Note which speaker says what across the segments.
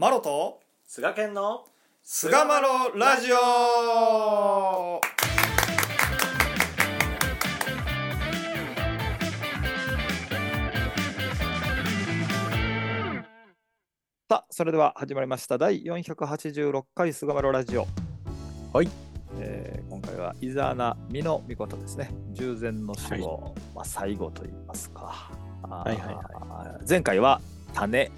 Speaker 1: マロと
Speaker 2: 菅健の
Speaker 1: 菅マロラジオ。さあそれでは始まりました。第486回菅マロラジオ。
Speaker 2: はい、
Speaker 1: えー今回は伊沢名美濃美ことですね。従前の死後、まあ、最後といいますか、
Speaker 2: はいはい
Speaker 1: はい。前回は種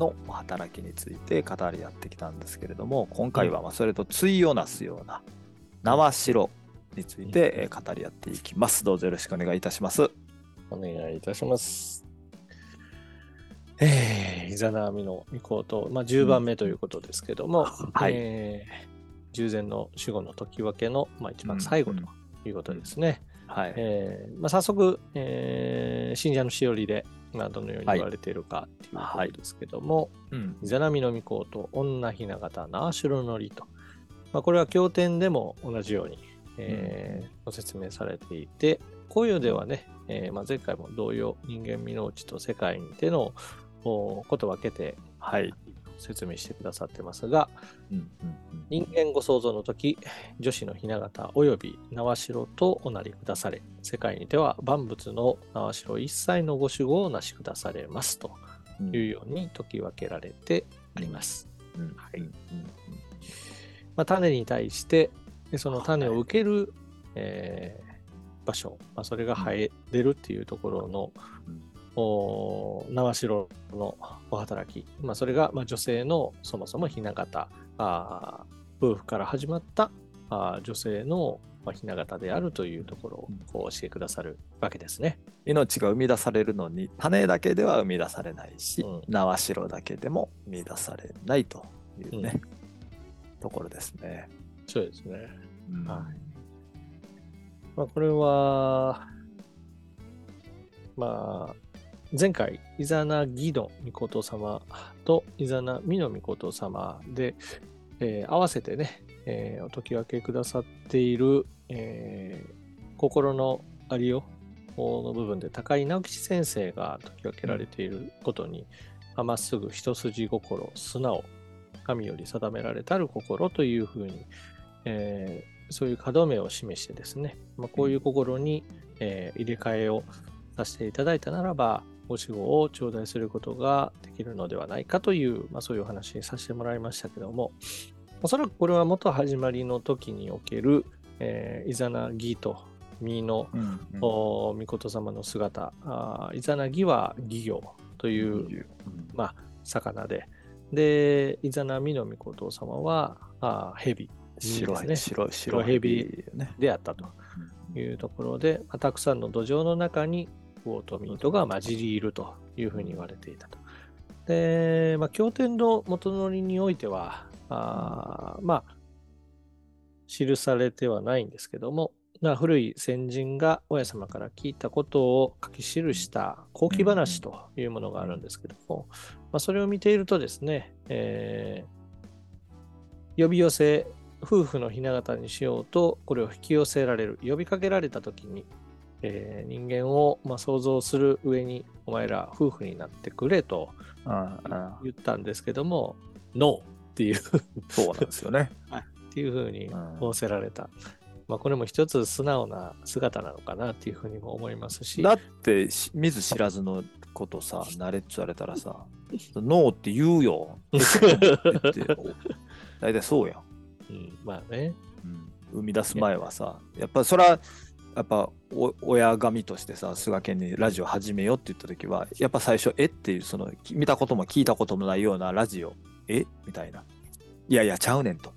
Speaker 1: の働きについて語り合ってきたんですけれども今回はまあそれと対をなすような縄代についてえー語り合っていきます。どうぞよろしくお願いいたします。
Speaker 2: お願いいたします。えー、イザナアミの御子と、まあ、10番目ということですけども、
Speaker 1: はい。
Speaker 2: えー従前の死後の時分けの、まあ、一番最後ということですね。
Speaker 1: はい、
Speaker 2: えーまあ、早速、えー信者のしおりで、まあ、どのように言われているかということですけども、
Speaker 1: うん
Speaker 2: イザナミの御子と女ひな形縄代のりと、まあ、これは経典でも同じように、えーご説明されていて紅葉ではね、えーまあ、前回も同様人間未農地と世界にてのおことを分けて
Speaker 1: はい、
Speaker 2: 説明してくださってますが
Speaker 1: うんうん
Speaker 2: 人間ご創造の時女子のひな形及び縄代とおなり下され世界にては万物の縄代一切のご守護をなし下されます。と
Speaker 1: うん。
Speaker 2: いうように解き分けられてあります。
Speaker 1: うん
Speaker 2: はい
Speaker 1: うん
Speaker 2: まあ、種に対してでその種を受ける、えー場所、まあ、それが生え出るっていうところの、
Speaker 1: うん。
Speaker 2: お縄代のお働き、まあ、それがまあ女性のそもそもひな形。あー夫婦から始まったあー女性のまあひな形であるというところをこう教えてくださるわけですね。
Speaker 1: 命が生み出されるのに種だけでは生み出されないし、
Speaker 2: うん。
Speaker 1: 縄代だけでも生み出されないというね、ところですね。
Speaker 2: そうですね。
Speaker 1: うん。
Speaker 2: はい。まあ、これは、まあ、前回、イザナギの御事様とイザナミの御事様で、えー合わせてね、えーお解き分けくださっている、えー心のありようの部分で高井直吉先生が解き分けられていることに、まあまっすぐ一筋心、素直、神より定められたる心というふうに、えーそういう門目を示してですね、まあ、こういう心に、えー入れ替えをさせていただいたならば、ご守護を頂戴することができるのではないかという、まあ、そういうお話にさせてもらいましたけども、おそらくこれは元始まりの時における、えーイザナギとミの
Speaker 1: うんうん。
Speaker 2: お御事様の姿、あーイザナギは義業という、
Speaker 1: うん。
Speaker 2: まあ、魚で、で、イザナミの御事様はあー蛇
Speaker 1: 白い、
Speaker 2: ですね
Speaker 1: 白い、
Speaker 2: 白
Speaker 1: 蛇。
Speaker 2: であったというところで、まあたくさんの土壌の中にウォートミートが混じりいるというふうに言われていたと。で、まあ、経典の元のりにおいては、あまあ、記されてはないんですけども、まあ、古い先人が親様から聞いたことを書き記した後期話というものがあるんですけども、まあ、それを見ているとですね、えー呼び寄せ夫婦のひな形にしようとこれを引き寄せられる呼びかけられた時に、えー人間をまあ想像する上にお前ら夫婦になってくれと
Speaker 1: うんうん。
Speaker 2: 言ったんですけどもノーっていう。
Speaker 1: そうなんですよね。
Speaker 2: っていうふうに
Speaker 1: うん
Speaker 2: 仰せられた、まあ、これも一つ素直な姿なのかなっていうふうにも思いますし。
Speaker 1: だってし見ず知らずのことさ、ナレッジされたらさ、ノーって言うよ。大体そうやん。
Speaker 2: うん、まあね。
Speaker 1: 生み出す前はさやっぱそれはやっぱお親神としてさ菅健にラジオ始めようって言った時はやっぱ最初えっていうそのき見たことも聞いたこともないようなラジオえ？みたいな。いやいやちゃうねんと。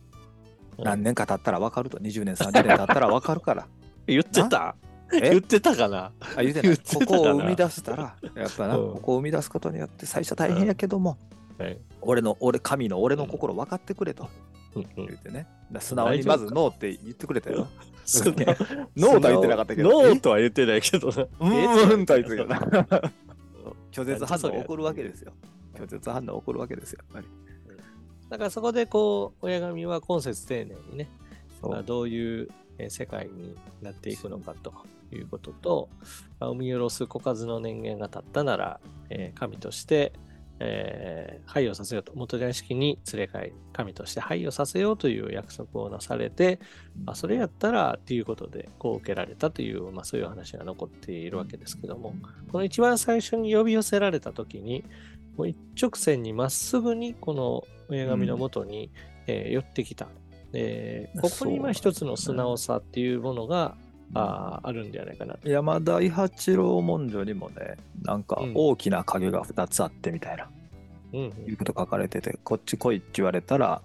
Speaker 2: うん。
Speaker 1: 何年か経ったら分かると。20年30年経ったら分かるから。
Speaker 2: 言ってた？
Speaker 1: え？
Speaker 2: 言ってたかな？
Speaker 1: あ言うてない
Speaker 2: 言ってたかな？
Speaker 1: ここを生み出したらやっぱな、
Speaker 2: うん。
Speaker 1: ここを生み出すことによって最初大変やけども、
Speaker 2: はい。
Speaker 1: 俺の俺神の俺の心分かってくれと言ってね、素直にまずノーって言ってくれたよ。ノーとは言ってなかったけど
Speaker 2: ノーとは言ってないけどな。
Speaker 1: うーん。とは言ってな
Speaker 2: うん
Speaker 1: 拒絶反応起こるわけですよ。拒絶反応起こるわけですよ。やっぱり。
Speaker 2: だからそこでこう、親神は今節丁寧にね、どういうえー世界になっていくのかということと、まあ生み下ろす子数の年限が経ったなら、えー神として、えー配をさせようと、元屋敷に連れ帰り、神として配をさせようという約束をなされて、あそれやったらっていうことで、こう受けられたという、まあ、そういう話が残っているわけですけども、この一番最初に呼び寄せられた時に、もう一直線にまっすぐにこの親神のもとに、えー寄ってきた。えーここにまあ一つの素直さっていうものが、あーあるんではないかなと。
Speaker 1: 山田伊八郎文書にもねなんか
Speaker 2: うん。
Speaker 1: 大きな影が2つあってみたいな、
Speaker 2: うん
Speaker 1: いうこと書かれててこっち来いって言われたら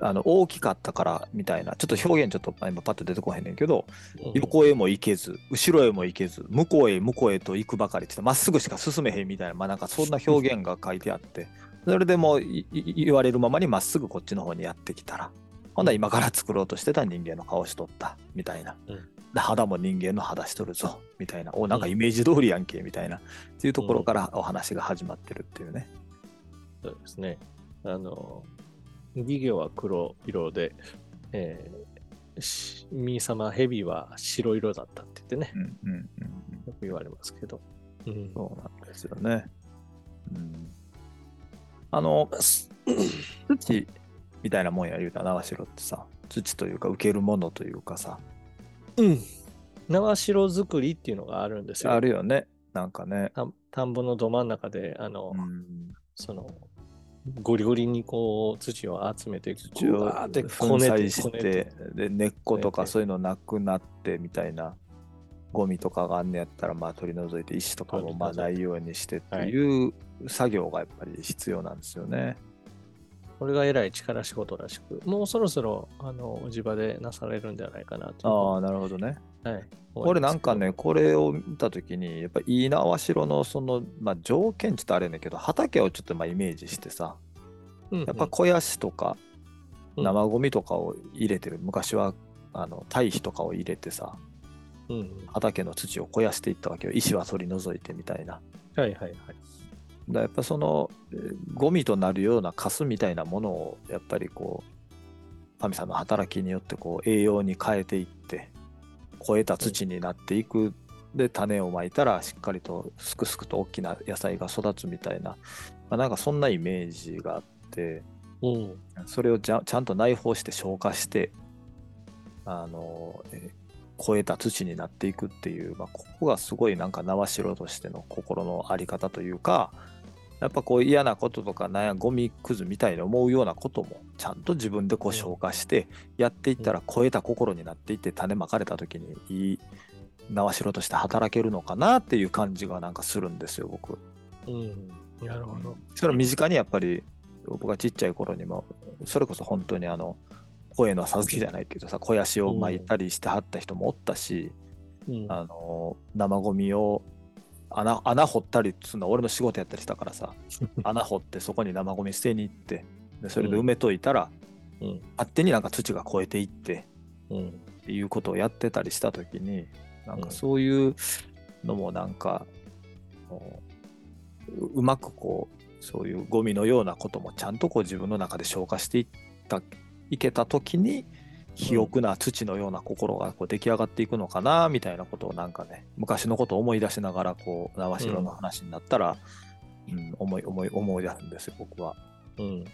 Speaker 1: あの大きかったからみたいなちょっと表現ちょっと今パッと出てこへんねんけど
Speaker 2: うん。
Speaker 1: 横へも行けず後ろへも行けず向こうへ向こうへと行くばかりってまっすぐしか進めへんみたいなまあなんかそんな表現が書いてあって それでも言われるままにまっすぐこっちの方にやってきたらほんなら今から作ろうとしてた人間の顔しとったみたいな、
Speaker 2: うん。
Speaker 1: で肌も人間の肌しとるぞみたいなおなんかイメージ通りやんけみたいなっていうところからお話が始まってるっていうね。
Speaker 2: そうですね。あの、義魚は黒色で、えーしミー様、ヘビは白色だったって言ってね、
Speaker 1: うんうんうんうん
Speaker 2: よく言われますけど。うん、
Speaker 1: そうなんですよね。うん、あの、土みたいなもんや言うたら縄城ってさ、土というか受けるものというかさ、
Speaker 2: うん。縄城作りっていうのがあるんですよ。
Speaker 1: あるよね。なんかね。
Speaker 2: 田田んぼのど真ん中で、あの、
Speaker 1: うん、
Speaker 2: その、ゴリゴリにこう土を集めて、
Speaker 1: 土を
Speaker 2: て
Speaker 1: 粉砕して
Speaker 2: て、
Speaker 1: で根っことかそういうのなくなってみたいな。ゴミとかがあんねやったらまあ取り除いて石とかもまあないようにしてっていう作業がやっぱり必要なんですよね。
Speaker 2: これがえらい力仕事らしく、もうそろそろ、あの、お地場でなされるんではないかなと
Speaker 1: ああ、なるほどね。
Speaker 2: はい。
Speaker 1: 俺なんかね、これを見たときに、やっぱいいなわしろのその、まあ、条件って言ったらあれやねんけど、畑をちょっとまあイメージしてさ、
Speaker 2: ますけど、
Speaker 1: やっぱ肥やしとか
Speaker 2: うん
Speaker 1: 生ゴミとかを入れてる、昔はあの堆肥とかを入れてさ、
Speaker 2: うんうん
Speaker 1: 畑の土を肥やしていったわけよ。石は取り除いてみたいな。
Speaker 2: はいはいはい。
Speaker 1: だやっぱその、えーゴミとなるようなカスみたいなものを、やっぱりこう、神様の働きによってこう栄養に変えていって、肥えた土になっていく。で、種をまいたらしっかりとすくすくと大きな野菜が育つみたいな、まあ、なんかそんなイメージがあって、
Speaker 2: うん。
Speaker 1: それをちゃんと内包して消化して、あの、えー肥えた土になっていくっていう、まあ、ここがすごいなんか縄代としての心のあり方というか、やっぱこう嫌なこととかなんやゴミくずみたいに思うようなこともちゃんと自分でこう消化してやっていったら超えた心になっていって種まかれた時にいい縄代として働けるのかなっていう感じがなんかするんですよ僕。
Speaker 2: うん。なるほど。
Speaker 1: それは身近にやっぱり僕がちっちゃい頃にもそれこそ本当にあの声の授けじゃないけどさ肥やしを巻いたりしてはった人もおったし、
Speaker 2: うん。
Speaker 1: あの生ゴミを穴穴掘ったりするのは俺の仕事やったりしたからさ 穴掘ってそこに生ゴミ捨てに行ってでそれで埋めといたら、
Speaker 2: うん。
Speaker 1: 勝手になんか土が超えていって
Speaker 2: うん。
Speaker 1: っていうことをやってたりした時になん
Speaker 2: うん
Speaker 1: かそういうのもなんか、こうううまくこうそういうゴミのようなこともちゃんとこう自分の中で消化していったいけた時に肥沃な土のような心がこう出来上がっていくのかなみたいなことをなんかね昔のことを思い出しながらこう縄代の話になったら、うん思い思い思い出すんですよ僕は。
Speaker 2: うん。うん。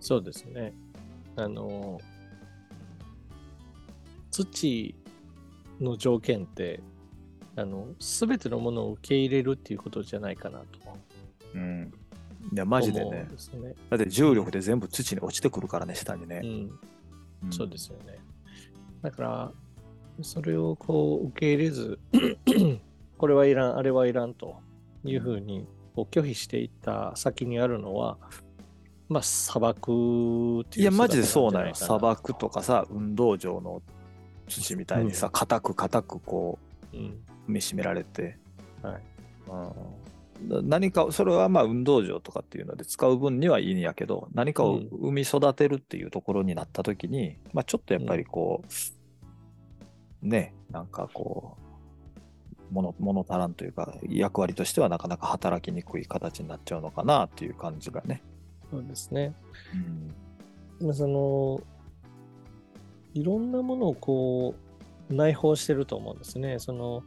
Speaker 2: そうですね。あの、土の条件って、あの、すべてのものを受け入れるっていうことじゃないかなと。
Speaker 1: うん、いやマジでね
Speaker 2: ですね。
Speaker 1: だって重力で全部土に落ちてくるからね下にね。
Speaker 2: うん。
Speaker 1: ん
Speaker 2: そうですよね。だから、それをこう受け入れず、これはいらん、あれはいらんというふうにこう拒否していった先にあるのは、まあ、砂漠っていう
Speaker 1: いや、マジでそうなんよ。
Speaker 2: 姿
Speaker 1: 砂漠とかさ、運動場の土みたいにさ、硬く硬くこ
Speaker 2: うん。
Speaker 1: う、踏みしめられて。
Speaker 2: はい
Speaker 1: うん、何か、それはまあ運動場とかっていうので使う分にはいいんやけど、何かを
Speaker 2: うん
Speaker 1: 生み育てるっていうところになった時に、まあちょっとやっぱりこう、ね、なんかこう、物物足らんというか、役割としてはなかなか働きにくい形になっちゃうのかなっていう感じがね。
Speaker 2: そうですね。
Speaker 1: うん
Speaker 2: まあ、その、いろんなものをこう、内包してると思うんですね。その、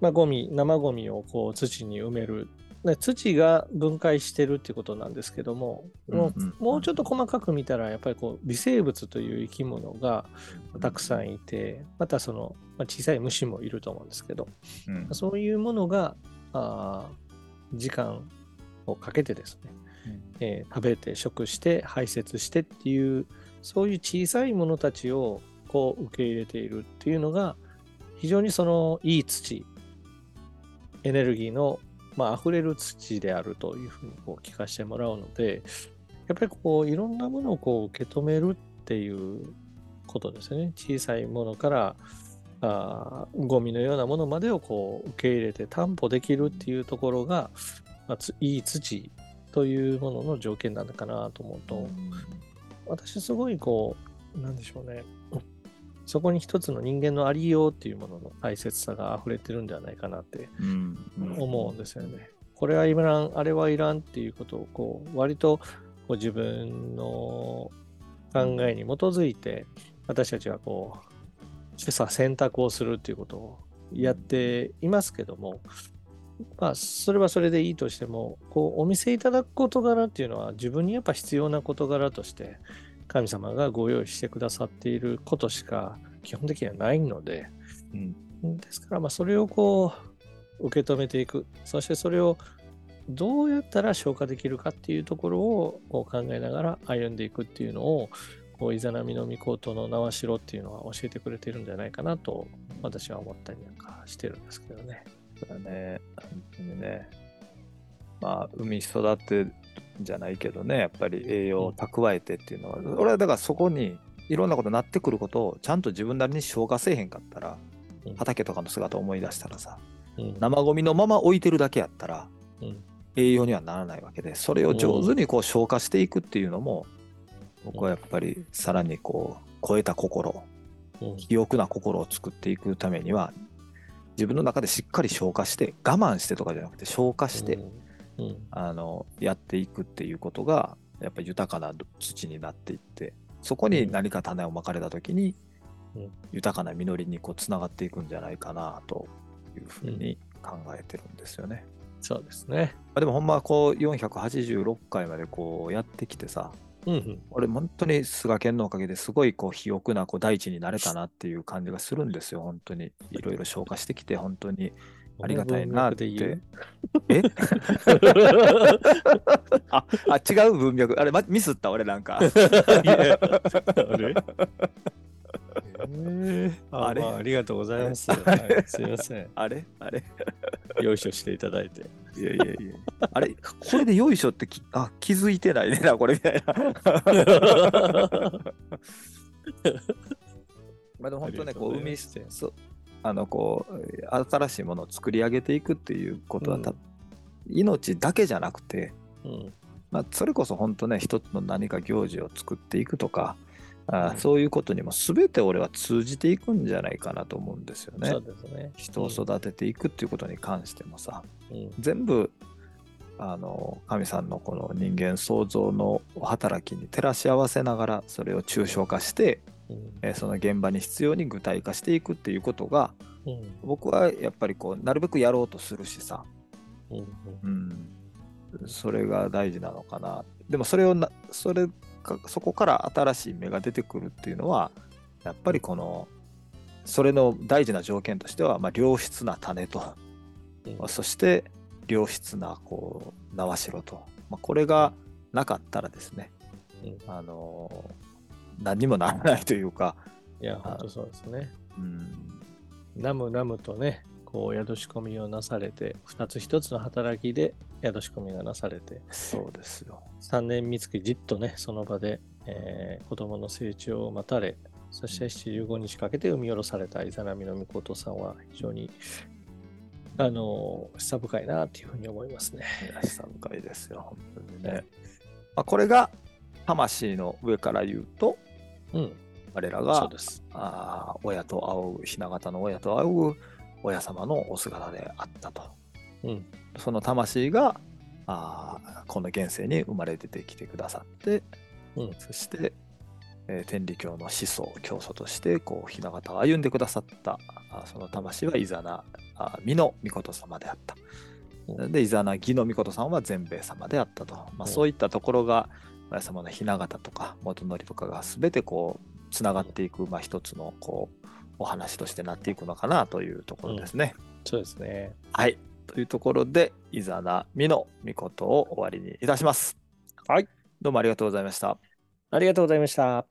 Speaker 2: まあ、ゴミ、生ゴミをこう土に埋める。ね、土が分解してるっていうことなんですけども、もうちょっと細かく見たらやっぱりこう微生物という生き物がたくさんいてまたその、まあ、小さい虫もいると思うんですけど
Speaker 1: うん。
Speaker 2: そういうものがあー時間をかけてですね、えー食べて食して排泄してっていうそういう小さいものたちをこう受け入れているっていうのが非常にそのいい土エネルギーの、まあ溢れる土であるというふうにこう聞かせてもらうのでやっぱりこういろんなものをこう受け止めるっていうことですね小さいものからあーゴミのようなものまでをこう受け入れて担保できるっていうところが、まあ、ついい土というものの条件なのかなと思うと、私すごいこう、なんでしょうね。そこに一つの人間のありようっていうものの大切さが溢れてるんではないかなって
Speaker 1: うん
Speaker 2: 思うんですよね。これはいらん、あれはいらんっていうことをこう割とこう自分の考えに基づいて私たちはこう取捨選択をするっていうことをやっていますけども、まあそれはそれでいいとしてもこうお見せいただく事柄っていうのは自分にやっぱ必要な事柄として神様がご用意してくださっていることしか基本的にはないので、
Speaker 1: うん
Speaker 2: ですから、まあ、それをこう、受け止めていく。そしてそれをどうやったら消化できるかっていうところを考えながら歩んでいくっていうのを、こうイザナミの御事の縄代っていうのは教えてくれてるんじゃないかなと私は思ったりなんかしてるんですけどね。
Speaker 1: そうだね本当にねまあ海育てじゃないけどねやっぱり栄養を蓄えてっていうのは、俺はだからそこにいろんなことになってくることをちゃんと自分なりに消化せえへんかったら、
Speaker 2: うん。
Speaker 1: 畑とかの姿を思い出したらさ
Speaker 2: うん。
Speaker 1: 生ゴミのまま置いてるだけやったら、
Speaker 2: うん。
Speaker 1: 栄養にはならないわけでそれを上手にこう消化していくっていうのも、僕はやっぱりさらにこう超えた心
Speaker 2: うん。
Speaker 1: 肥沃な心を作っていくためには自分の中でしっかり消化して我慢してとかじゃなくて消化して、
Speaker 2: うん。うん
Speaker 1: あのやっていくっていうことがやっぱり豊かな土になっていってそこに何か種をまかれた時に、
Speaker 2: うん。
Speaker 1: 豊かな実りにこうつながっていくんじゃないかなというふうに考えてるんですよね。
Speaker 2: そうですね。
Speaker 1: まあでもほんまこう486回までこうやってきてさ
Speaker 2: うんうん。
Speaker 1: 俺本当に菅健のおかげですごいこう肥沃なこう大地になれたなっていう感じがするんですよ本当に。いろいろ消化してきて本当にありがたいなって。
Speaker 2: 文脈で言う
Speaker 1: え？ああ違う文脈。あれ、ま、ミスった？俺なんか。
Speaker 2: あれ？えー。あ
Speaker 1: あれ？
Speaker 2: まあありがとうございます。
Speaker 1: あ
Speaker 2: は
Speaker 1: れ
Speaker 2: い、すいません。
Speaker 1: あれ？あれ？
Speaker 2: よいしょしていただいて。
Speaker 1: いやいやいや。あれ？これでよいしょってきあ気づいてないねなこれみたいな。まあでも本当ねこう海
Speaker 2: して。
Speaker 1: そうあのこう新しいものを作り上げていくっていうことはた、
Speaker 2: うん。
Speaker 1: 命だけじゃなくて、
Speaker 2: うん。
Speaker 1: まあ、それこそ本当ね一つの何か行事を作っていくとかあ
Speaker 2: うん。
Speaker 1: そういうことにも全て俺は通じていくんじゃないかなと思うんですよね。
Speaker 2: ね。
Speaker 1: 人を育てていくっていうことに関してもさ、
Speaker 2: うん。
Speaker 1: 全部あの神さんのこの人間創造の働きに照らし合わせながらそれを抽象化して、
Speaker 2: うん
Speaker 1: えーその現場に必要に具体化していくっていうことが
Speaker 2: うん。
Speaker 1: 僕はやっぱりこうなるべくやろうとするしさ、
Speaker 2: うん。
Speaker 1: うん、それが大事なのかな。でもそれをなそれかそこから新しい芽が出てくるっていうのはやっぱりこのそれの大事な条件としては、まあ、良質な種と、
Speaker 2: うん。
Speaker 1: そして良質なこう縄代と、まあ、これがなかったらですね、
Speaker 2: うん。
Speaker 1: あの何にもならないというか、
Speaker 2: いや、本当そうですね。
Speaker 1: うん、
Speaker 2: ナムナムとね、こう宿し込みをなされて、二つ一つの働きで宿し込みがなされて、
Speaker 1: そうですよ。
Speaker 2: 3年三月じっとね、その場で、えー子供の成長を待たれ、そして75日かけて産み下ろされたイザナミの御事さんは非常に、あのー、久深いなっていうふうに思いますね。
Speaker 1: 久深いですよ、本当にね。まあ、これが魂の上から言うと、
Speaker 2: うん、
Speaker 1: 我ら
Speaker 2: そう
Speaker 1: が
Speaker 2: です。
Speaker 1: あー親と仰ぐ、ひな形の親と仰ぐ親様のお姿であったと。
Speaker 2: うん、
Speaker 1: その魂があーこの現世に生まれ出てきてくださって、
Speaker 2: うん
Speaker 1: そして、えー天理教の思想、教祖としてこうひな形を歩んでくださったあーその魂はイザナあー美の御事様であった。でイザナギの御事さんは全米様であったと、まあ、
Speaker 2: うん
Speaker 1: そういったところが親様の雛形とか元則とかが全てこうつながっていく、まあ、一つのこうお話としてなっていくのかなというところですね。
Speaker 2: そうですね。
Speaker 1: はいというところでイザナミの御事を終わりにいたします。
Speaker 2: はい。
Speaker 1: どうもありがとうございました。
Speaker 2: ありがとうございました。